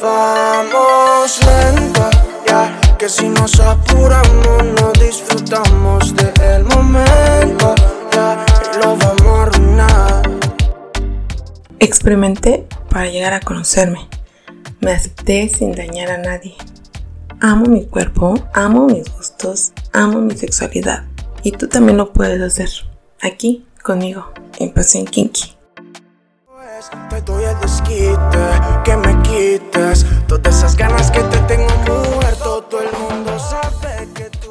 Vamos lento, ya que si nos apuramos no disfrutamos del momento, ya lo vamos a arruinar. Experimenté para llegar a conocerme. Me acepté sin dañar a nadie. Amo mi cuerpo, amo mis gustos, amo mi sexualidad. Y tú también lo puedes hacer. Aquí, conmigo, en Pasión Kinky. Te doy el desquite, que me quites todas esas ganas que te tengo. Todo el mundo sabe que tú.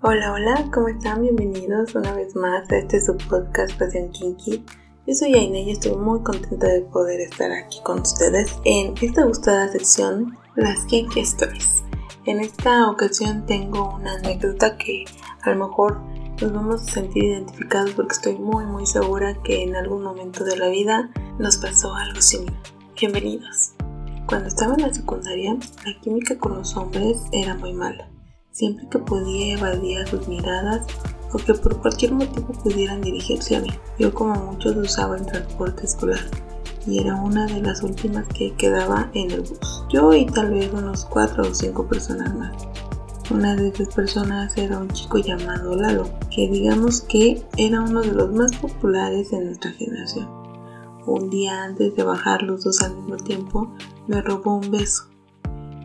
Hola, hola, ¿cómo están? Bienvenidos una vez más a este su podcast Pasión Kinky. Yo soy Aine y estoy muy contenta de poder estar aquí con ustedes en esta gustada sección, las Kinky Stories. En esta ocasión tengo una anécdota que a lo mejor nos vamos a sentir identificados porque estoy muy muy segura que en algún momento de la vida nos pasó algo similar. Bienvenidos. Cuando estaba en la secundaria, la química con los hombres era muy mala. Siempre que podía evadía sus miradas o que por cualquier motivo pudieran dirigirse a mí. Yo como muchos usaba el transporte escolar y era una de las últimas que quedaba en el bus. Yo y tal vez unos cuatro o cinco personas más. Una de esas personas era un chico llamado Lalo, que digamos que era uno de los más populares en nuestra generación. Un día antes de bajar los dos al mismo tiempo, me robó un beso.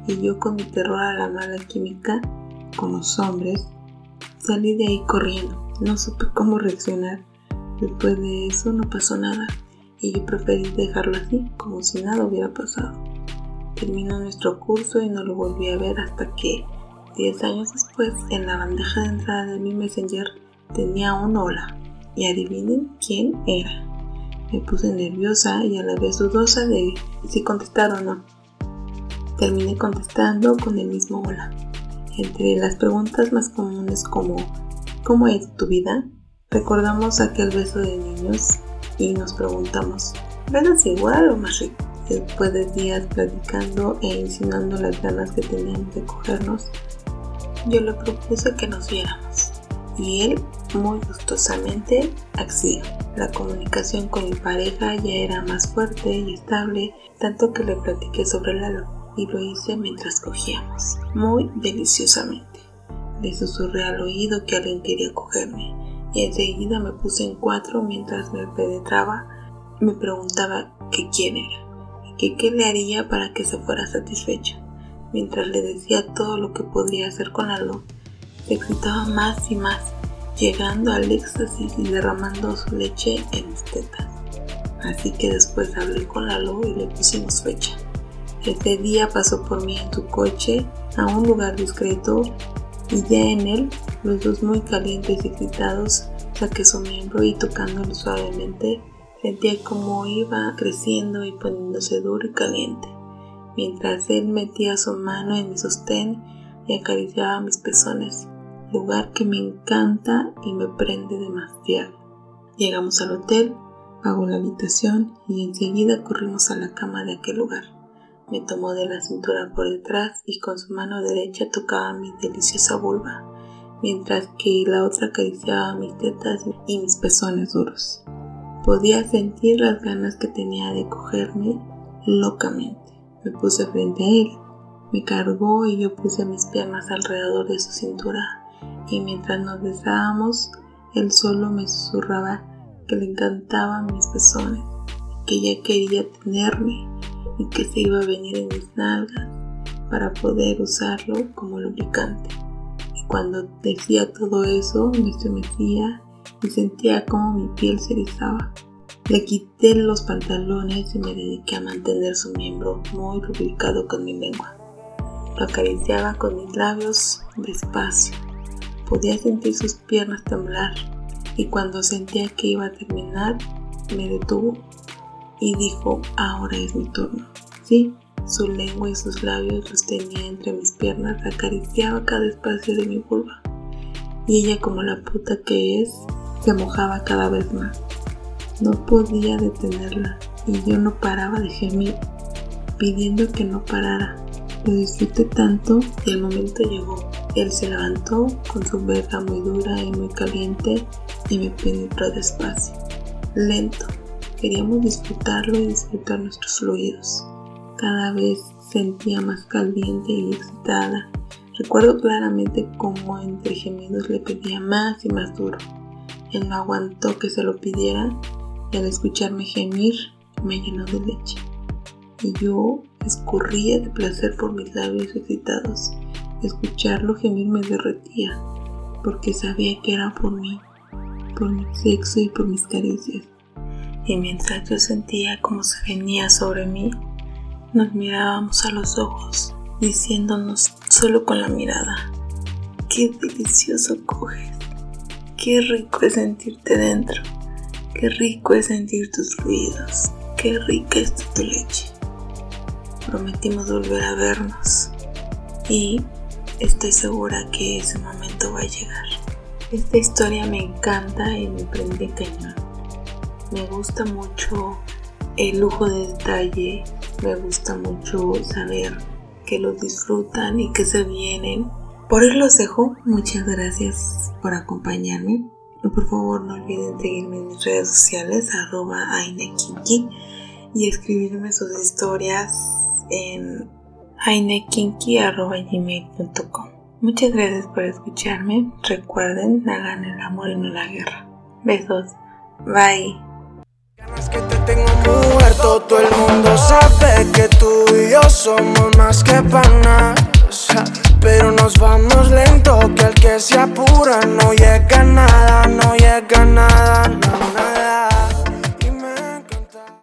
Y yo con mi terror a la mala química con los hombres, salí de ahí corriendo. No supe cómo reaccionar. Después de eso no pasó nada y yo preferí dejarlo así, como si nada hubiera pasado. Terminó nuestro curso y no lo volví a ver hasta que, 10 años después, en la bandeja de entrada de mi Messenger tenía un hola. Y adivinen quién era. Me puse nerviosa y a la vez dudosa de si contestar o no. Terminé contestando con el mismo hola. Entre las preguntas más comunes como ¿Cómo es tu vida? Recordamos aquel beso de niños y nos preguntamos ¿Besas igual o más rico? Después de días platicando e insinuando las ganas que teníamos de cogernos, yo le propuse que nos viéramos y él muy gustosamente accedió. La comunicación con mi pareja ya era más fuerte y estable, tanto que le platiqué sobre Lalo y lo hice mientras cogíamos, muy deliciosamente. Le susurré al oído que alguien quería cogerme y enseguida me puse en cuatro mientras me penetraba. Me preguntaba que quién era y que qué le haría para que se fuera satisfecho. Mientras le decía todo lo que podría hacer con Lalo, se excitaba más y más, llegando al éxtasis y derramando su leche en mis tetas. Así que después hablé con Lalo y le pusimos fecha. Ese día pasó por mí en su coche a un lugar discreto y ya en él, los dos muy calientes y excitados, saqué su miembro y tocándolo suavemente, sentía como iba creciendo y poniéndose duro y caliente, mientras él metía su mano en mi sostén y acariciaba mis pezones, lugar que me encanta y me prende demasiado. Llegamos al hotel, pagó la habitación y enseguida corrimos a la cama de aquel lugar. Me tomó de la cintura por detrás y con su mano derecha tocaba mi deliciosa vulva, mientras que la otra acariciaba mis tetas y mis pezones duros. Podía sentir las ganas que tenía de cogerme locamente. Me puse frente a él, me cargó y yo puse mis piernas alrededor de su cintura y mientras nos besábamos, él solo me susurraba que le encantaban mis pezones, que ya quería tenerme y que se iba a venir en mis nalgas para poder usarlo como lubricante. Y cuando decía todo eso, me estremecía y sentía como mi piel se erizaba. Le quité los pantalones y me dediqué a mantener su miembro muy lubricado con mi lengua. Lo acariciaba con mis labios despacio. Podía sentir sus piernas temblar y cuando sentía que iba a terminar, me detuvo y dijo, ahora es mi turno. Sí, su lengua y sus labios los tenía entre mis piernas, acariciaba cada espacio de mi vulva. Y ella, como la puta que es, se mojaba cada vez más. No podía detenerla y yo no paraba de gemir, pidiendo que no parara. Lo disfruté tanto y el momento llegó. Él se levantó con su verga muy dura y muy caliente y me penetró despacio, lento. Queríamos disfrutarlo y disfrutar nuestros fluidos. Cada vez sentía más caliente y excitada. Recuerdo claramente cómo entre gemidos le pedía más y más duro. Él no aguantó que se lo pidiera y al escucharme gemir me llenó de leche. Y yo escurría de placer por mis labios excitados. Escucharlo gemir me derretía porque sabía que era por mí, por mi sexo y por mis caricias. Y mientras yo sentía cómo se venía sobre mí, nos mirábamos a los ojos, diciéndonos solo con la mirada, qué delicioso coges, qué rico es sentirte dentro, qué rico es sentir tus ruidos, qué rica es tu leche. Prometimos volver a vernos y estoy segura que ese momento va a llegar. Esta historia me encanta y me prende cañón. Me gusta mucho el lujo de detalle me gusta mucho saber que lo disfrutan y que se vienen. Por hoy los dejo. Muchas gracias por acompañarme. Por favor no olviden seguirme en mis redes sociales arroba ainekinki y escribirme sus historias en ainekinki.gmail.com Muchas gracias por escucharme. Recuerden, hagan el amor y no la guerra. Besos. Bye que te tengo muerto, todo el mundo sabe que tú y yo somos más que panas. Pero nos vamos lento, que el que se apura no